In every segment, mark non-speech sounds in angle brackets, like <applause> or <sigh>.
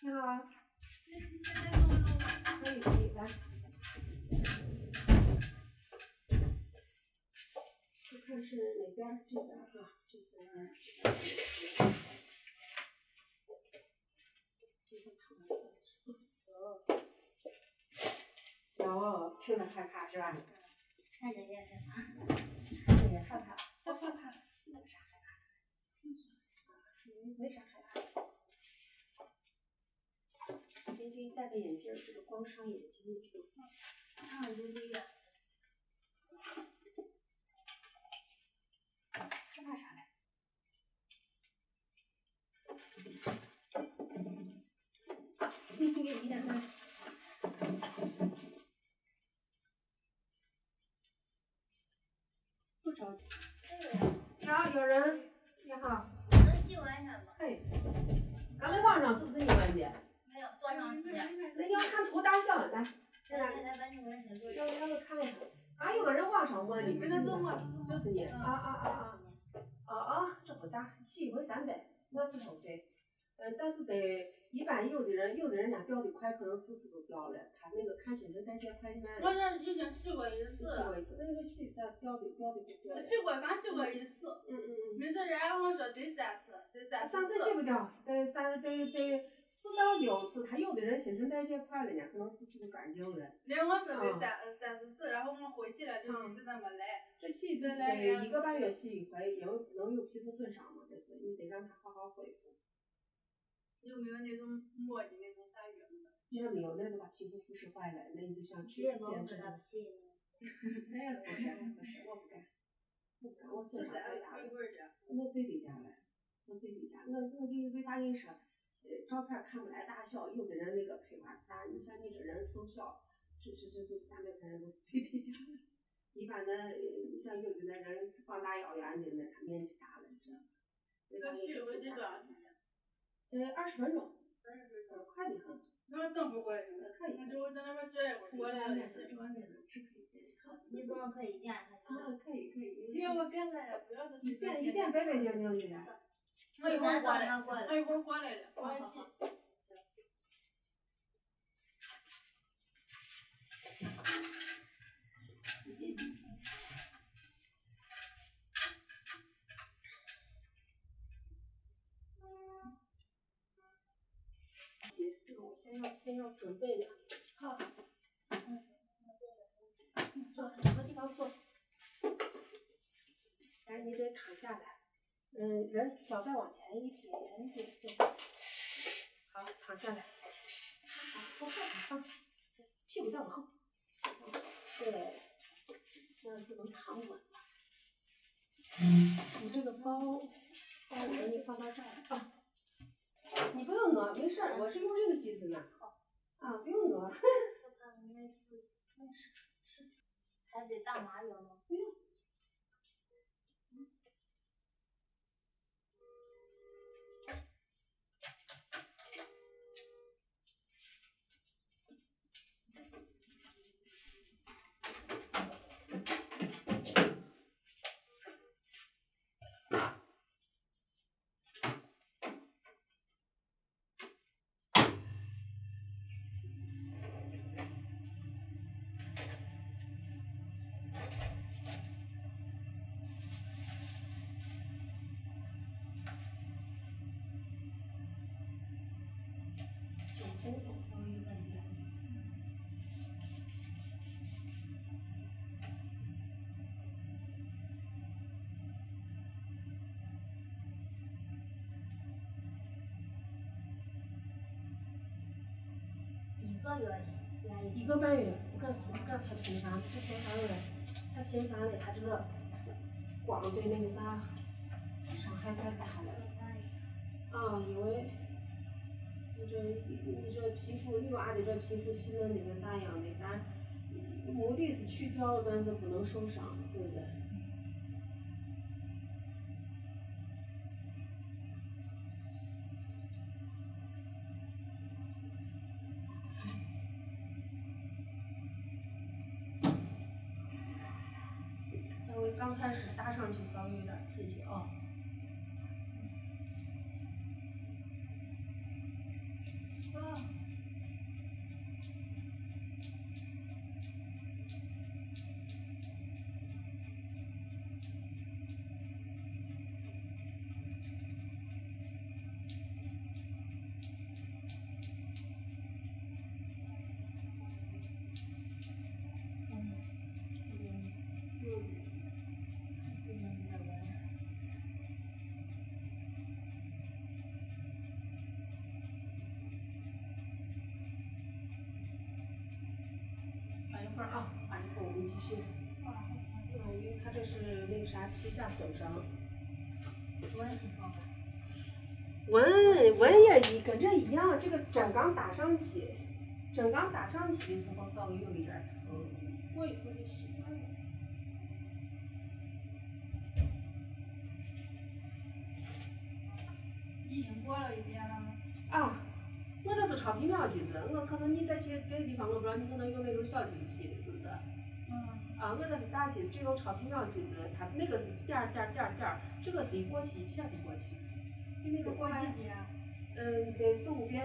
你好，可以可以，来。就看是哪边，这边哈，这边儿。这个躺着有，听着害怕是吧？看着也害怕。看着也害怕，不害怕，那有啥害怕？没啥害怕戴个眼镜儿，这个光伤眼睛，这个啊，就这怕啥嘞？你给你点看。不着急。你好，有人。你好。能细闻一下吗？嘿，刚才网上是不是你问的？大小，来，现在才完成完成多要要不看一下。啊，有个人网上问你，不是你，我就是你。啊啊啊啊！啊啊，这不大，洗一回三百，我是收费。嗯，但是得一般有的人，有的人家掉的快，可能四次都掉了。他那个看新陈代谢快慢。我这已经洗过一次。洗过一次，那个洗咋掉的掉的不掉？洗过，刚洗过一次。嗯嗯嗯。没事，人家跟我说得三次，得三次。三次洗不掉，得三得得四到六次。他有的人新陈代谢快了呢，可能四次就干净了。人家我说的三三四次，然后我回去了就一直这么来。这洗一次得一个半月洗一回，因为不能有皮肤损伤嘛，这是你得让它好好恢复。有没有那种抹的那种啥药？也没有，那就把皮肤腐蚀坏了，那你就想去变质。他不洗。哎，不是不是，我不干，不干，我身上太大了。我最低价了，我最低价，我我给你为啥跟你说？呃，照片看不来大小，有的人那个配花是大，你像你这人瘦小，这这这就三百块钱都是 <laughs> 最低价了。一般的，你像有的那人放大腰圆的，那他面积大了，你说多长时间？呃，二十分钟。二十分钟。快的很。那等不会儿，那可以。那就我在那边转一会儿。我两点是两点的，是可以的。你不能可以点他。啊，可以可以。给我改了，不要都一点一点白白净净的。我一会儿过来，他一会儿过来了，我洗。行，这个我先要先要准备的。好。坐，找个地方坐。来，你得躺下来。嗯，人脚再往前一点点，对。好，躺下来。好，往后躺，屁股再往后。对，这样就能躺稳了。你这个包，包我给你放到这儿啊。你不用挪，没事儿，我是用这个机子呢。好。啊，不用挪。还得大麻油吗？不用。一个月一个半月，不敢不敢太频繁，太频繁了，太频繁了，他这个光对那个啥伤害太大了。啊，因为。你这你这皮肤女娃的这皮肤细嫩的跟啥样的，咱目的是去掉，但是不能受伤，对不对？稍微刚开始打上去稍微有点刺激啊。一会儿啊，缓一会儿我们继续。嗯，因为他这是那个啥皮下损伤。纹情况吧。纹纹也一跟这一样，这个针刚打上去，针刚打上去的时候稍微有一点疼，过一会儿就习惯了。已经过了一遍了吗？啊，我这是超皮秒机子，我可能你再去别的地方，我不知道你可能用那种小机子洗的，是不是？嗯。啊，我这是大机子，这种超皮秒机子，它那个是点儿点儿点儿点儿，这个是一过去一片的过去，比那个过快。几遍？嗯，得四五遍。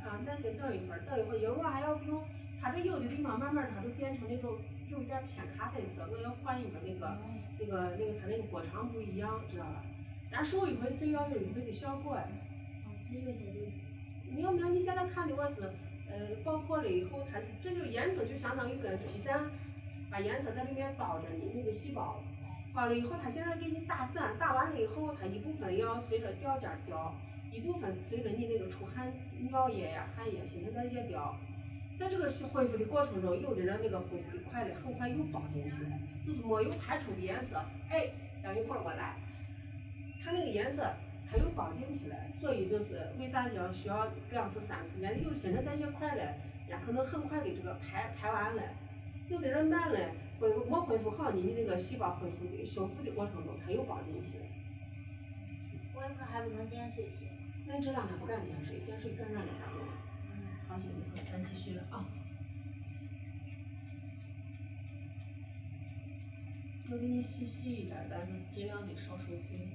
啊，那先等一会儿，等一会儿，因为我还要用，它这有的地方慢慢它就变成那种有一点偏咖啡色，我要换一个那个那个那个它那个波长不一样，知道吧？咱手一回最要有一回的效果。嗯，是有些有。你有没有？你现在看的我是，呃，爆破了以后，它这就颜色就相当于跟鸡蛋，把颜色在里面包着呢那个细胞，包了以后，它现在给你打散，打完了以后，它一部分要随着掉尖掉。一部分是随着你那个出汗、尿液呀、汗液、新陈代谢掉，在这个恢复的过程中，有的人那个恢复的快的很快又包进去了，就是没有排出的颜色，哎，等一会儿我来，它那个颜色它又包进去了，所以就是为啥要需要两次、三次？人有新陈代谢快了，人可能很快的这个排排完了，有的人慢了，恢复没恢复好，你的那个细胞恢复修复的过程中，它又包进去了。我可还不能见水些。那这两天不敢见水，见水感染了咋弄？嗯，操心的很，咱继续了啊。我给你细细一点，但是尽量的少受罪。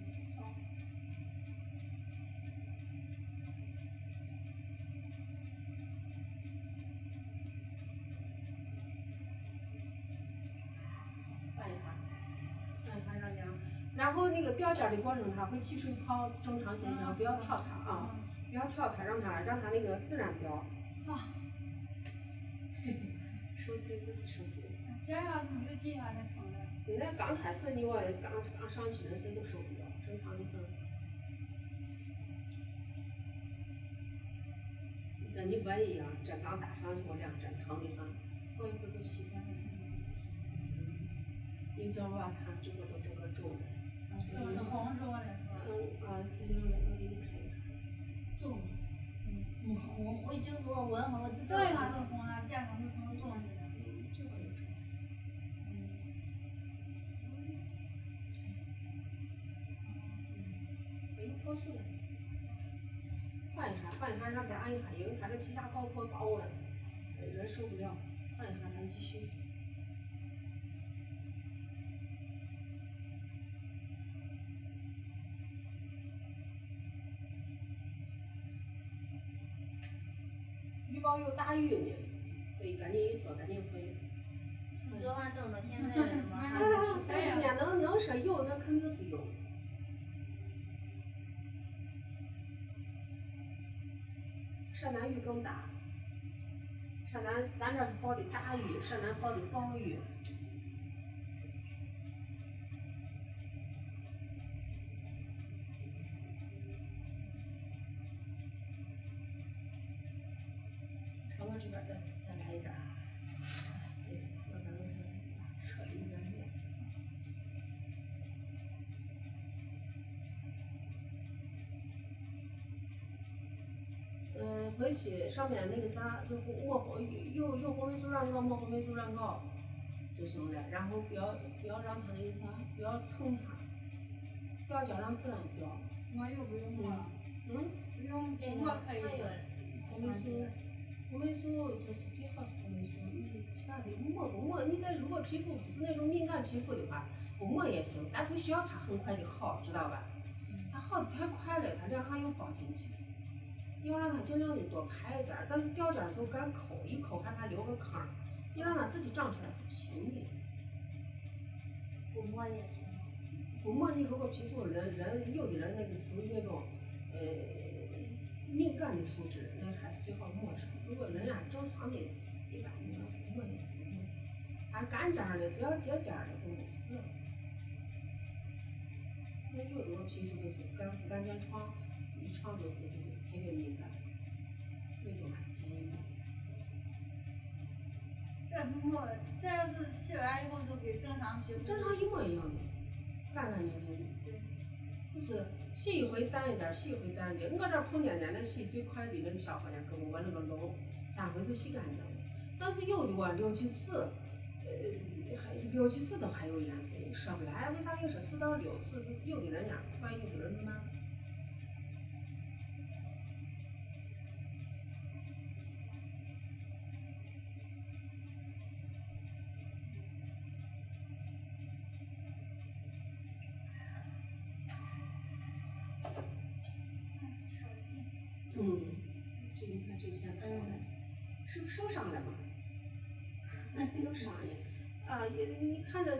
的过程，它会起水泡，是正常现象，不要挑它啊，不要挑它，让它让它那个自然掉。啊。嘿嘿，受罪就是受罪。这样你就几下就疼了。你那刚开始你我刚刚上去的时候都受不了，正常的很。跟你不一样，针刚打上去，我两针疼的很，过一会儿就习惯了。你叫我看，这个都整个肿的。是不是红是吧？啊，肯定的，我给你拍一下。肿，嗯，很红，我就说闻，我知道。对，它是红啊，变成是什么肿的？这个有肿。嗯。没破碎。换一下，换一下，让他按一下，因为他这皮下爆破高温，人受不了。换一下，咱继续。预报有大雨呢，所以赶紧一做，赶紧回。昨晚等到现在了，怎么还但是呢，能能说有，那肯定是有。陕南雨更大，陕南咱这是报的大雨，陕南报的暴雨。朝我这边再再来一点儿，对，要不然我这扯的有点远。嗯，回去上面那个啥，就卧红有有红霉素软膏，抹红霉素软膏就行了。然后不要不要让它那个啥，不要蹭它，掉胶让自然掉。我又不用了。嗯？不用，我可以。红霉素，红霉素就是最好是红霉素，你其他的抹不抹？你再如果皮肤不是那种敏感皮肤的话，不抹也行，咱不需要它很快的好，知道吧？它好的太快了，它两下又包进去。你要让它尽量的多排一点，但是掉尖的时候敢抠，一抠害怕留个坑儿。你让它自己长出来是平的。不抹也行。不抹你如果皮肤人人有的人那个属于那种呃敏感的肤质，那还是最好抹上。如果人家正常的，一般你要不抹也不抹。它干尖的只要结尖的就没事。那有的我皮肤就是干不干见床，一床就是就是特别敏感，那种还是建议抹。这摸，这要是洗完以后就跟正常皮肤。正常一模一样的，干干净净的。对。就是洗一回淡一点，洗一回淡一点。我这碰见的那洗最快的那个小伙伢给我我那个龙，三回就洗干净了。但是有的我六七次，呃，还六七次都还有颜色，说不来为啥人说四到六次，就是有的人家快，有的人慢。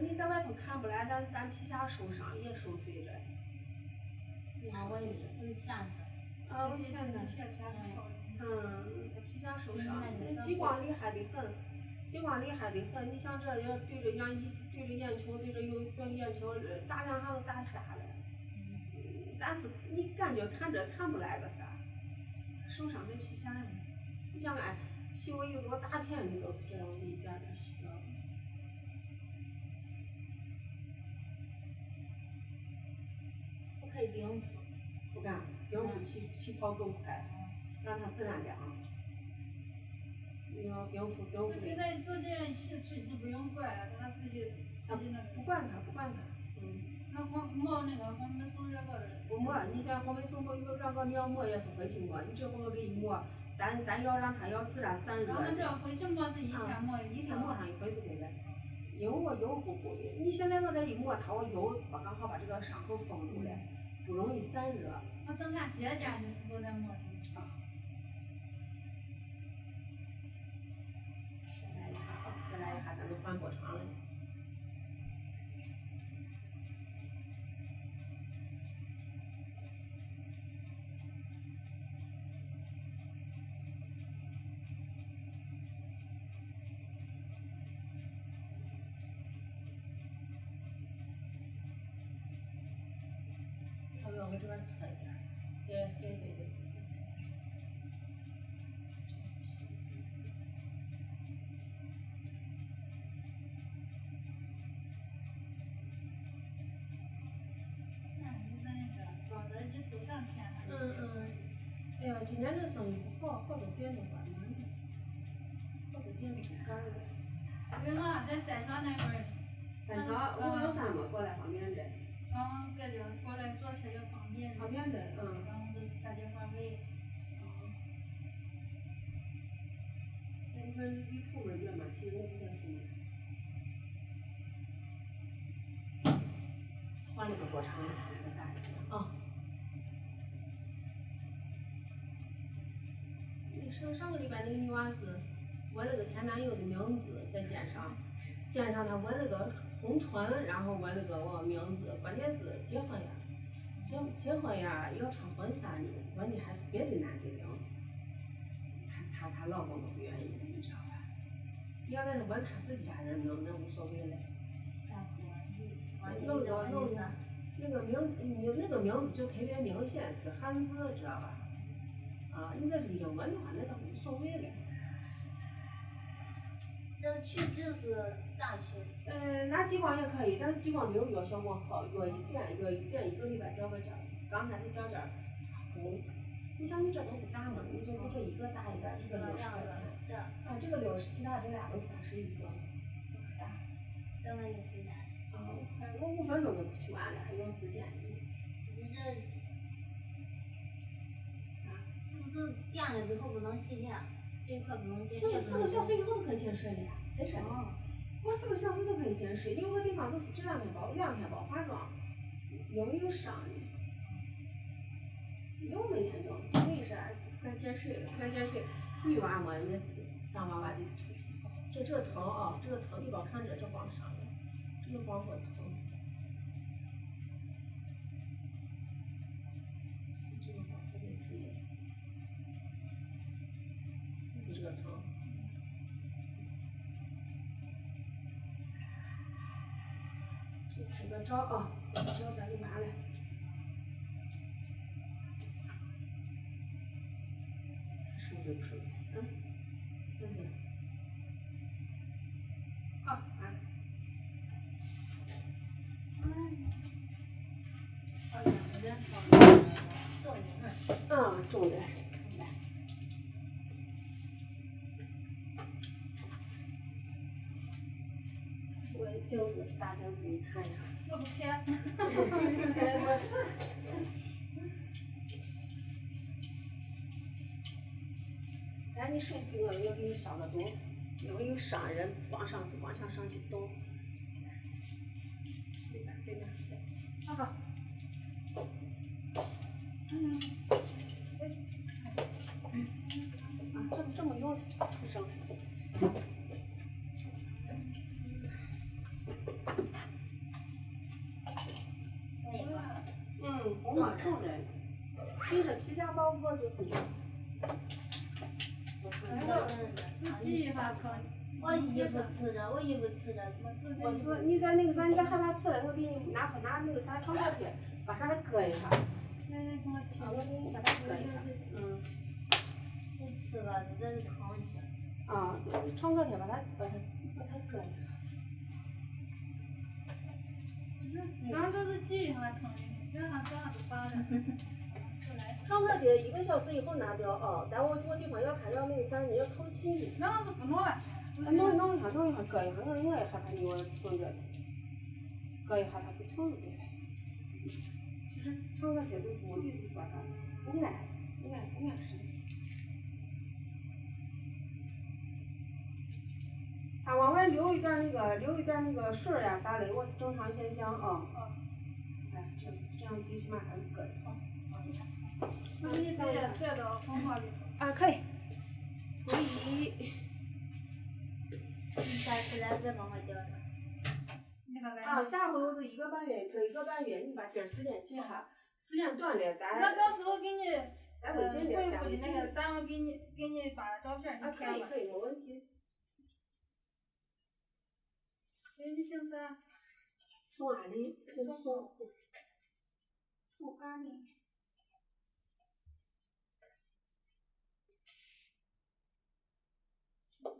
你在外头看不来，但是咱皮下受伤也受罪了。啊，我也我也骗他。啊，我骗他。骗骗他。嗯，皮下受伤，那激光厉害的很，激光厉害的很。你像这要对着眼一对着眼球，对着有对眼球打两下都打瞎了。嗯。咱是你感觉看着看不来个啥？受伤在皮下呢，就像俺洗过有多大片的都是这样的一点点洗掉。不可以冰敷。不干，冰敷起起泡更快，让它自然凉。你要冰敷冰敷。现在做这样洗去就不用管了，他自己自己那不管它不管它，嗯。那抹抹那个黄霉素那个。不抹，你像黄霉素抹，那个你要抹也是回去抹，你这会我给你抹，咱咱要让它要自然散热。咱们这回去抹是一天抹一天抹上一回就对了。因为我油乎乎的，你现在我再一抹它，我油我刚好把这个伤口封住了，不容易散热。我等它结痂的时候再抹上。啊。再来一下，再来一下，咱就换过场了。我这边侧一点，对对对对。嗯嗯，哎呀，今年这生意不好，好多店都关门了，好多店都不干了。因为俺在三桥那块儿。三桥五零三嘛，过来方便的。嗯，感觉过来坐车也方便。方便的，嗯。然后就打电话问。现在离出门了嘛，其实我是在出门。换了个过场，再打一个啊。你上上个礼拜那个女娃是问了个前男友的名字，在肩上，肩上她纹了个。红唇，然后问那个我名字，关键是结婚呀，结结婚呀要穿婚纱呢，问的还是别的男的名字，她她她老公都不愿意，你知道吧？要在这问他自己家人名，那无所谓嘞。弄个弄个，那个名你那个名字就特别明显是个汉字，知道吧？啊，你这是英文的话，那倒无所谓了。这去就是咋去？嗯，拿激光也可以，但是激光没有药效果好，药一点药一点一个礼拜掉个针，刚开始掉尖儿，红。你像你这都不大嘛，你就是这一个打一点，这个六十块钱。这。啊，这个六十，其他这俩都三十一个，不可大。等了有时间。啊，快，我五分钟就去完了，还有时间。你这啥？是不是点了之后不能洗脸？这块不能四四个小时以后就可以进水了呀，谁说的？我四个小时就可以进水，有个地方就是这两天包两天包化妆，因为有伤的。有没严重？没啥，快进水了，快进水。女娃嘛，那脏娃娃得出去。这这疼啊，这个疼，你别看着这光伤了，这个光说疼。这个疼，就拍个招啊，拍个照咱就完了。受罪不受罪？嗯，受罪。来，你看一下。我不看。没事。哎，你手给我，我给你消个毒，因为有伤人，往上往上上去动。对面对面，好好。自己发可我衣服吃着，我衣服吃着。不是，你在那个啥，你在害怕吃了，我给你拿拿那个啥创可贴，把上面搁一下。那你给我贴。啊，我给你把它搁一下。嗯。你吃个，你这是疼一些。啊，创可贴把它把它把它搁一下。刚都是记忆上疼的，这样这样子发的。创可贴一个小时以后拿掉啊，咱我我地方要看要那个啥，你要透气的。那样子不弄了。弄弄一下，弄一下，搁一下，我我也害怕你我蹭着。搁一下它不蹭对了。其实创可贴就是目的就是把它不挨不挨不挨身子。它往外流一点那个流一点那个水呀啥的，我是正常现象啊。啊哎，这样子这样最起码还能搁一好。啊，可以。可以。你下次来再帮我叫上。啊，下回我是一个半月，隔一个半月，你把今儿时间记下，时间短了咱。那到时候给你。咱微信的，咱微信的，咱我给你给你发照片，啊，可以可以，没问题。哎，你姓啥？宋安丽，姓宋。宋安丽。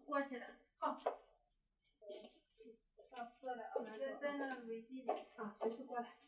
过去了，好。好，过来啊，在在那微信里。啊，随时过来。